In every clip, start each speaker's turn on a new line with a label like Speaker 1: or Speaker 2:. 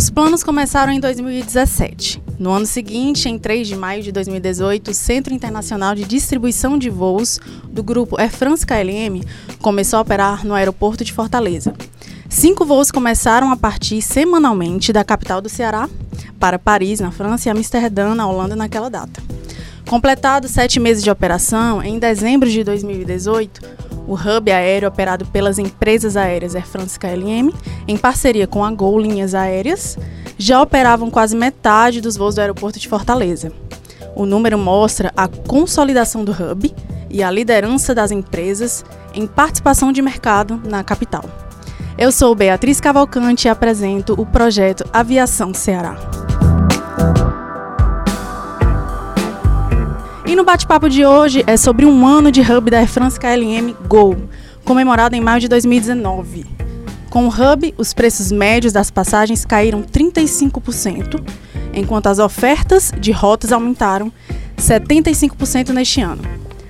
Speaker 1: Os planos começaram em 2017. No ano seguinte, em 3 de maio de 2018, o Centro Internacional de Distribuição de Voos do grupo Air France KLM começou a operar no aeroporto de Fortaleza. Cinco voos começaram a partir semanalmente da capital do Ceará para Paris, na França, e Amsterdã, na Holanda, naquela data. Completado sete meses de operação, em dezembro de 2018, o hub aéreo operado pelas empresas aéreas Air France KLM, em parceria com a Gol Linhas Aéreas, já operavam quase metade dos voos do aeroporto de Fortaleza. O número mostra a consolidação do hub e a liderança das empresas em participação de mercado na capital. Eu sou Beatriz Cavalcante e apresento o projeto Aviação Ceará. E no bate-papo de hoje é sobre um ano de hub da Air France KLM Go, comemorado em maio de 2019. Com o hub, os preços médios das passagens caíram 35%, enquanto as ofertas de rotas aumentaram 75% neste ano.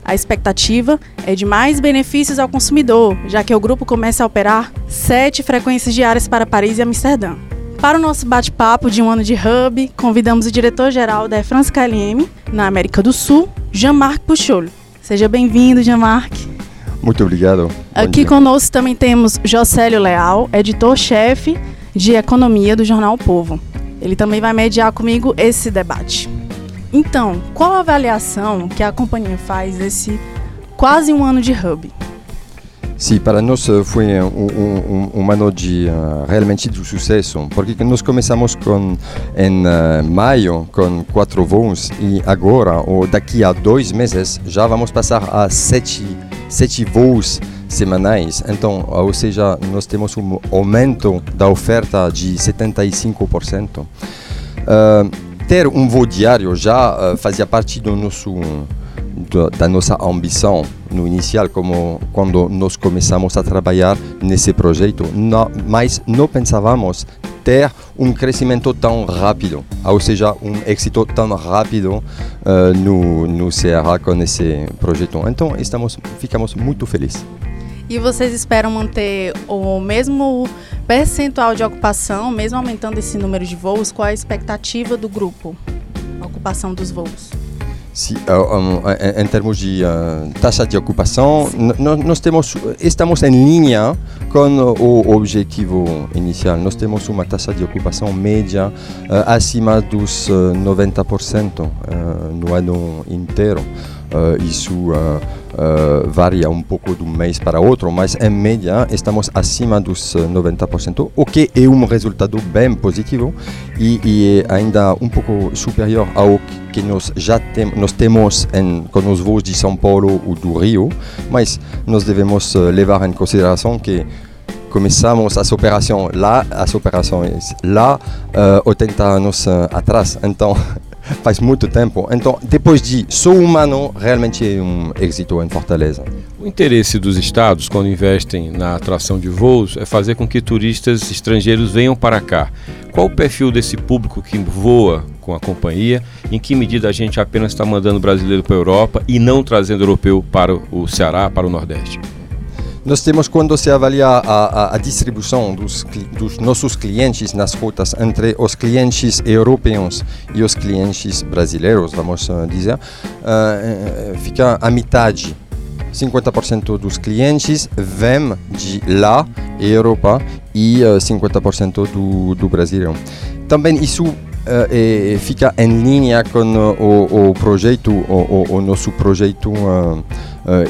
Speaker 1: A expectativa é de mais benefícios ao consumidor, já que o grupo começa a operar sete frequências diárias para Paris e Amsterdã. Para o nosso bate-papo de um ano de hub, convidamos o diretor-geral da Air France KLM na América do Sul, Jean-Marc Puchol. Seja bem-vindo, Jean-Marc.
Speaker 2: Muito obrigado.
Speaker 1: Aqui conosco também temos Jocélio Leal, editor-chefe de Economia do Jornal o Povo. Ele também vai mediar comigo esse debate. Então, qual a avaliação que a companhia faz desse quase um ano de hub?
Speaker 2: Sim, para nós eh, foi um, um, um ano de uh, realmente de sucesso, porque nós começamos com, em uh, maio com quatro voos e agora, ou daqui a dois meses, já vamos passar a sete, sete voos semanais. Então, ou seja, nós temos um aumento da oferta de 75%. Uh, ter um voo diário já uh, fazia parte do nosso da nossa ambição no inicial, como quando nós começamos a trabalhar nesse projeto, não, mas não pensávamos ter um crescimento tão rápido, ou seja, um êxito tão rápido uh, no, no Ceará com esse projeto. Então, estamos, ficamos muito felizes.
Speaker 1: E vocês esperam manter o mesmo percentual de ocupação, mesmo aumentando esse número de voos? Qual a expectativa do grupo? A ocupação dos voos?
Speaker 2: Sim, um, em termos de uh, taxa de ocupação, nós temos, estamos em linha com o objetivo inicial. Nós temos uma taxa de ocupação média acima dos uh, 90% no ano inteiro. isso Uh, varia um pouco de um mês para outro, mas em média estamos acima dos 90%, o que é um resultado bem positivo e, e é ainda um pouco superior ao que nós já tem, nós temos em, com os voos de São Paulo ou do Rio, mas nós devemos levar em consideração que começamos as operações lá, as operações lá uh, 80 anos atrás, então faz muito tempo. Então, depois de só um ano, realmente é um êxito em Fortaleza.
Speaker 3: O interesse dos estados, quando investem na atração de voos, é fazer com que turistas estrangeiros venham para cá. Qual o perfil desse público que voa com a companhia? Em que medida a gente apenas está mandando brasileiro para a Europa e não trazendo europeu para o Ceará, para o Nordeste?
Speaker 2: Nós temos, quando se avalia a, a, a distribuição dos, dos, nossos clientes nas rotas entre os clientes europeus e os clientes brasileiros, vamos dizer, uh, fica a metade. 50% dos clientes vêm de lá, Europa, e uh, 50% do, do Brasil. Também isso uh, fica em linha com o, o projeto, o, o, nosso projeto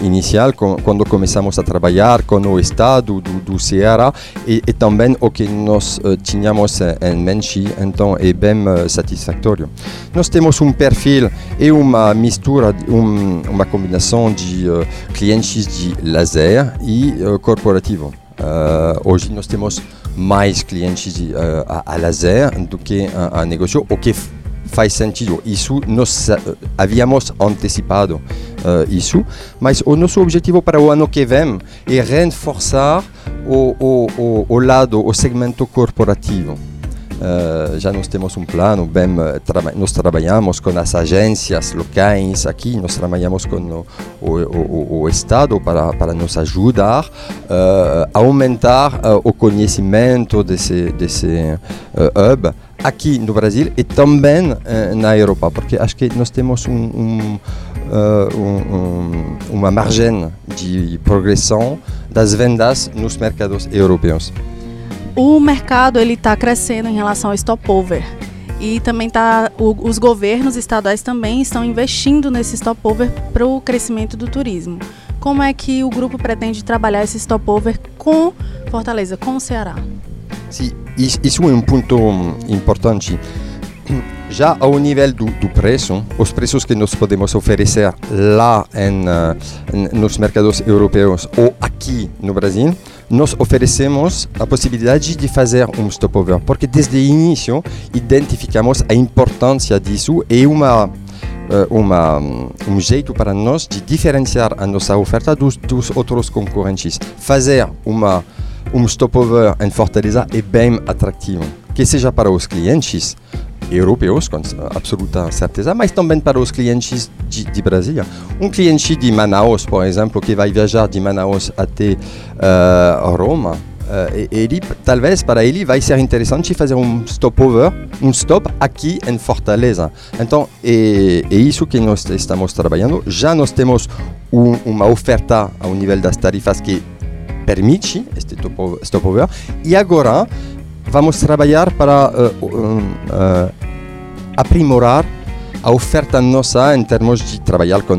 Speaker 2: inicial, com, quando começamos a trabalhar com o Estado do, do Ceará e, e, também o que nós tínhamos em mente, então é bem satisfatório. Nós temos um perfil e uma mistura, um, uma combinação de clientes de lazer e corporativo. hoje nós temos mais clientes de, uh, a, a, lazer do que a, a negócio, o que faz sentido. Isso nós uh, havíamos antecipado uh, isso, mas o nosso objetivo para o ano que vem é reforçar o, o, o, o lado, o segmento corporativo. Já nós temos um plano, bem, nós trabalhamos com as agências locais aqui, nós trabalhamos com o, o, o, o Estado para, para nos ajudar uh, a aumentar uh, o conhecimento desse, desse hub aqui no Brasil e também na Europa, porque acho que nós temos um, um, um, uma margem de progressão das vendas nos mercados europeus
Speaker 1: o mercado ele está crescendo em relação ao stopover. E também tá, o, os governos estaduais também estão investindo nesse stopover para o crescimento do turismo. Como é que o grupo pretende trabalhar esse stopover com Fortaleza, com o Ceará?
Speaker 2: Sim, isso é um ponto importante. Já ao nível do, do preço, os preços que nós podemos oferecer lá em, uh, nos mercados europeus ou aqui no Brasil, nós oferecemos a possibilidade de fazer um stopover, porque desde o início identificamos a importância disso e uma eh, uma, um jeito para nós de diferenciar a nossa oferta dos, dos outros concorrentes. Fazer uma, um stopover em Fortaleza é bem atrativo, que seja para os clientes, europeus, com absoluta certeza, mas também para os clientes de, de, Brasília. Um cliente de Manaus, por exemplo, que vai viajar de Manaus até uh, Roma, uh, ele, talvez para ele vai ser interessante fazer um stopover, um stop aqui em Fortaleza. Então, é, é isso que nós estamos trabalhando. Já nós temos um, uma oferta ao nível das tarifas que permite este stopover e agora vamos trabalhar para uh, uh, aprimorar a oferta nossa em termos de trabalhar com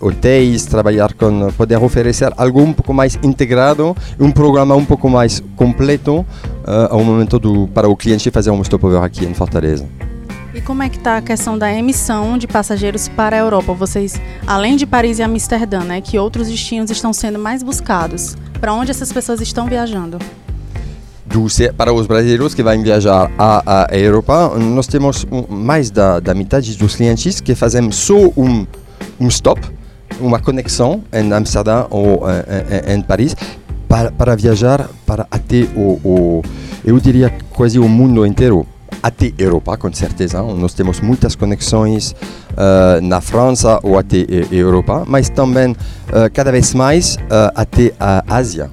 Speaker 2: hotéis, trabalhar com poder oferecer algo um pouco mais integrado, um programa um pouco mais completo uh, ao momento do, para o cliente fazer um stopover aqui em Fortaleza.
Speaker 1: E como é que está a questão da emissão de passageiros para a Europa? Vocês, além de Paris e Amsterdã, né, que outros destinos estão sendo mais buscados? Para onde essas pessoas estão viajando?
Speaker 2: Para os brasileiros que vão viajar à, à Europa, nós temos mais da, da metade dos clientes que fazem só um, um stop, uma conexão em Amsterdã ou em, em, em Paris para, para, viajar para até o, o, eu diria quase o mundo inteiro até Europa, com certeza. Nós temos muitas conexões uh, na França ou até Europa, mas também uh, cada vez mais uh, até a Ásia.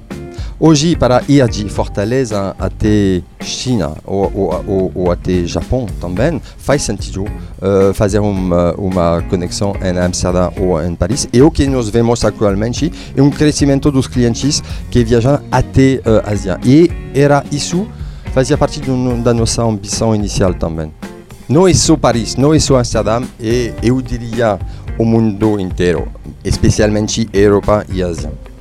Speaker 2: Hoje, para ir de Fortaleza até China ou, ou, ou, ou até Japão também, faz sentido uh, fazer uma, uma conexão em Amsterdã ou em Paris. E o que nós vemos atualmente é um crescimento dos clientes que viajam até uh, Ásia. E era isso, fazia parte do, da nossa ambição inicial também. Não é só Paris, não é só Amsterdã, e eu diria o mundo inteiro, especialmente Europa e Ásia.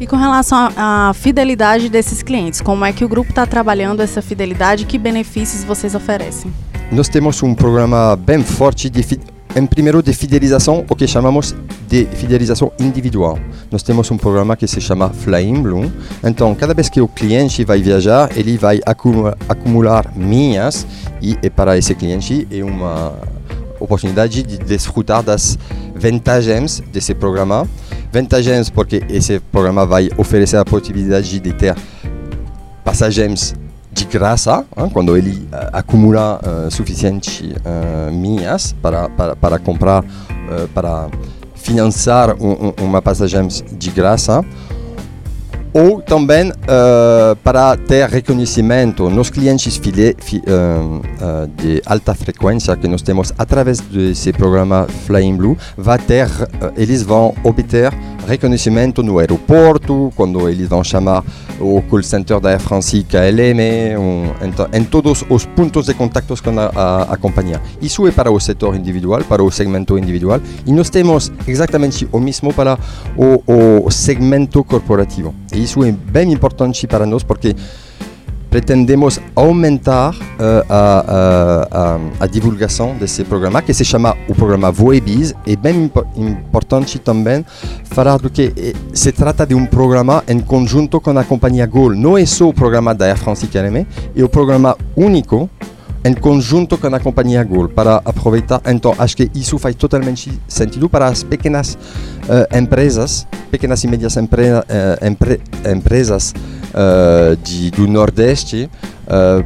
Speaker 1: E com relação à fidelidade desses clientes, como é que o grupo está trabalhando essa fidelidade que benefícios vocês oferecem?
Speaker 2: Nós temos um programa bem forte de em primeiro de fidelização, o que chamamos de fidelização individual. Nós temos um programa que se chama Flying Bloom. Então, cada vez que o cliente vai viajar, ele vai acumular minhas e, e para esse cliente é uma oportunidade de desfrutar das vantagens desse programa vantagens porque esse programa vai oferecer a possibilidade de ter passagens de graça hein, quando ele uh, acumula uh, suficiente uh, milhas para, para, para comprar, para financiar um, um, uma passagem de graça. Ou também uh, para ter reconhecimento nos clientes file, fi, uh, uh, de alta frequência que nós temos através desse programa Flying Blue, vai ter, eles vão obter reconhecimento no aeroporto, quando eles vão chamar o call center da Air France KLM, um, em, em, todos os pontos de contatos com a, a, a, companhia. Isso é para o setor individual, para o segmento individual, e nós temos exatamente o mesmo para o, o segmento corporativo. E isso é bem importante para nós porque pretendemos aumentar uh, a, a, a, divulgação desse programa, que se chama o programa Voebis. É bem impo importante também falar do que se trata de um programa em conjunto com a companhia Gol. Não é só o programa da Air France KLM, é o programa único em conjunto com a companhia Gol para aproveitar. Então, acho que isso faz totalmente sentido para as pequenas uh, empresas, pequenas e médias empre, uh, empre, empresas uh, de, do Nordeste,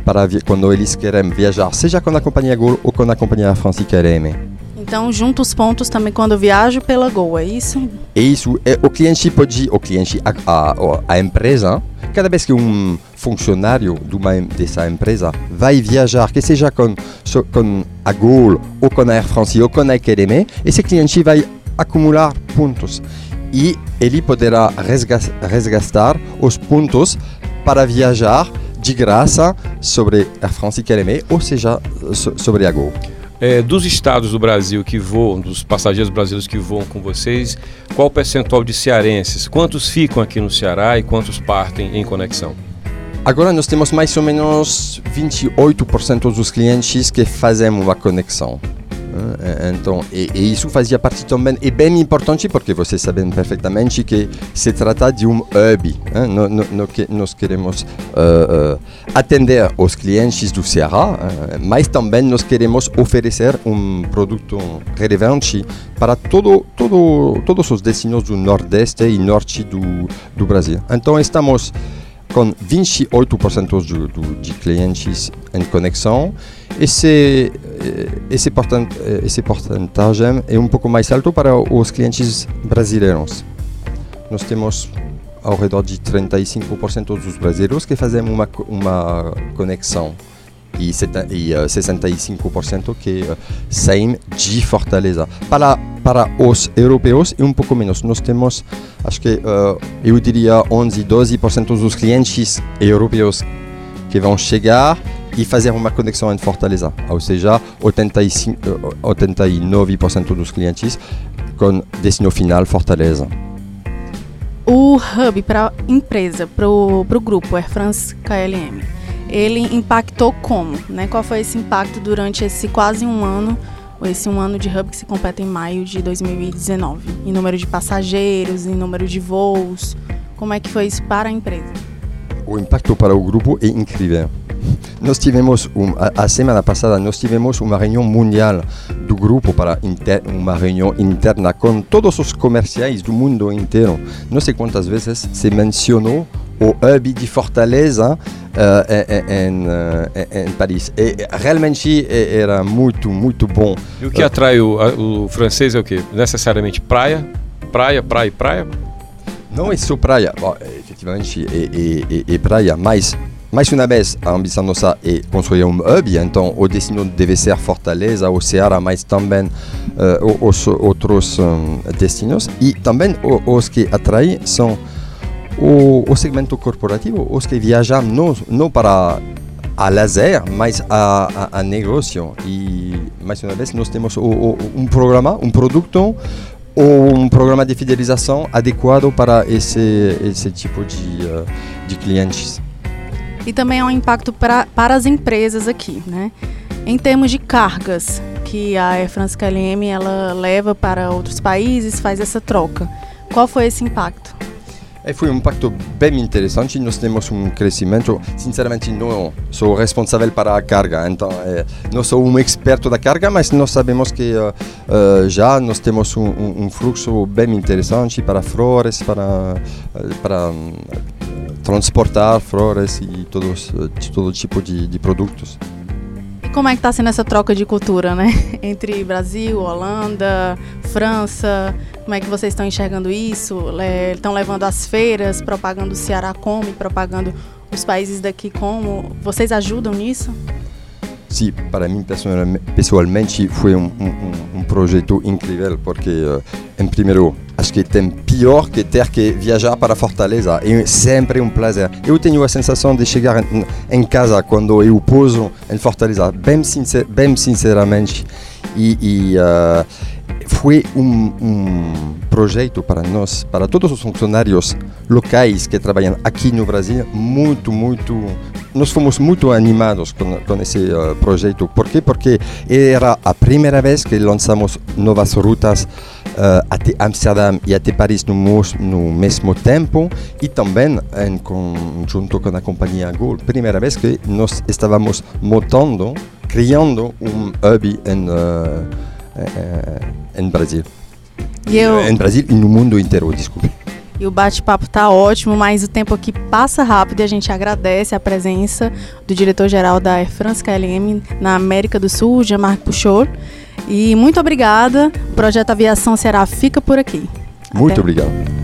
Speaker 2: para quando eles querem viajar, seja com a companhia Gol ou com a companhia Francisca LM.
Speaker 1: Então, junta os pontos também quando viajo pela Gol, é isso?
Speaker 2: É isso. É, o cliente pode, o cliente, a, a, a empresa, cada vez que um funcionário de uma, dessa empresa vai viajar, que seja com, com a Gol, ou com a Air France, ou com a KLM, esse cliente vai acumular pontos. E ele poderá resgatar os pontos para viajar de graça sobre a France KLM, ou seja, sobre a Gol.
Speaker 3: É, dos estados do Brasil que voam, dos passageiros brasileiros que voam com vocês, qual o percentual de cearenses? Quantos ficam aqui no Ceará e quantos partem em conexão?
Speaker 2: Agora nós temos mais ou menos 28% dos clientes que fazem uma conexão. Eh, então, e, e, isso fazia parte também, é bem importante porque vocês sabem perfeitamente que se trata de um hub. No, no, no que nós queremos uh, uh, atender os clientes do Ceará, uh, mas também nós queremos oferecer um produto relevante para todo, todo, todos os destinos do Nordeste e Norte do, do Brasil. Então, estamos com 28% de, de, de clientes em conexão. Esse, eh, esse, portant, eh, esse porcentagem é um pouco mais alto para os clientes brasileiros. Nós temos ao redor de 35% dos brasileiros que fazem uma, uma conexão e, e uh, 65% que uh, saem de Fortaleza. Para, para os europeus é um pouco menos. Nós temos, acho que uh, eu diria 11, 12% dos clientes europeus que vão chegar e fazer uma conexão em Fortaleza. Ou seja, 85, 89% dos clientes com destino final Fortaleza.
Speaker 1: O hub para empresa, para o grupo Air France KLM, ele impactou como? Né? Qual foi esse impacto durante esse quase um ano, esse um ano de hub que se completa em maio de 2019? Em número de passageiros, em número de voos, como é que foi isso para a empresa?
Speaker 2: O impacto para o grupo é incrível. Nós tivemos, um, a, a, semana passada, nós tivemos uma reunião mundial do grupo para inter, uma reunião interna com todos os comerciais do mundo inteiro. Não sei quantas vezes se mencionou o hub de Fortaleza uh, em, uh, em, Paris. E realmente era muito, muito bom.
Speaker 3: E o que atrai o, o francês é o quê? Necessariamente praia, praia, praia, praia?
Speaker 2: Não é só praia, Bom, efetivamente é, é, é, é praia, mas mais uma vez, a ambição nossa é construir um hub, então o destino deve ser Fortaleza ou Ceará, mas também os outros um, destinos. E também os que atraem são o, segmento corporativo, os que viajam não, não para a lazer, mas a, negócio. E mais uma vez nós temos um programa, um produto ou um programa de fidelização adequado para esse, esse tipo de, uh, de clientes
Speaker 1: e também é um impacto pra, para as empresas aqui, né? Em termos de cargas que a Air France KLM ela leva para outros países, faz essa troca. Qual foi esse impacto?
Speaker 2: É, foi um impacto bem interessante. Nós temos um crescimento. Sinceramente, não sou responsável para a carga, então é, não sou um experto da carga, mas nós sabemos que uh, uh, já nós temos um, um, fluxo bem interessante para flores, para, para um, transportar flores e todos, todo tipo de, de produtos.
Speaker 1: E como é que está sendo essa troca de cultura, né? Entre Brasil, Holanda, França, como é que vocês estão enxergando isso? Estão levando as feiras, propagando o Ceará como e propagando os países daqui como? Vocês ajudam nisso?
Speaker 2: Sim, para mim pessoalmente foi um, um, um projeto incrível, porque, uh, em primeiro, acho que tem pior que ter que viajar para Fortaleza. É sempre um prazer. Eu tenho a sensação de chegar em, casa quando eu pouso em Fortaleza, bem, sincer, bem sinceramente. E, e uh, foi um, um projeto para nós, para todos os funcionários locais que trabalham aqui no Brasil, muito, muito nós fomos muito animados com, com esse uh, projeto. Por quê? Porque era a primeira vez que lançamos novas rutas uh, até Amsterdã e até Paris no, no mesmo tempo e também em conjunto com a companhia Gol. Primeira vez que nós estávamos montando criando um hub em, uh, em Brasil.
Speaker 1: Eu...
Speaker 2: Em Brasil e no mundo inteiro, desculpe.
Speaker 1: E o bate-papo tá ótimo, mas o tempo aqui passa rápido e a gente agradece a presença do diretor-geral da Air France KLM na América do Sul, Jean-Marc Puchot. E muito obrigada. O projeto Aviação Ceará fica por aqui.
Speaker 2: Muito Até. obrigado.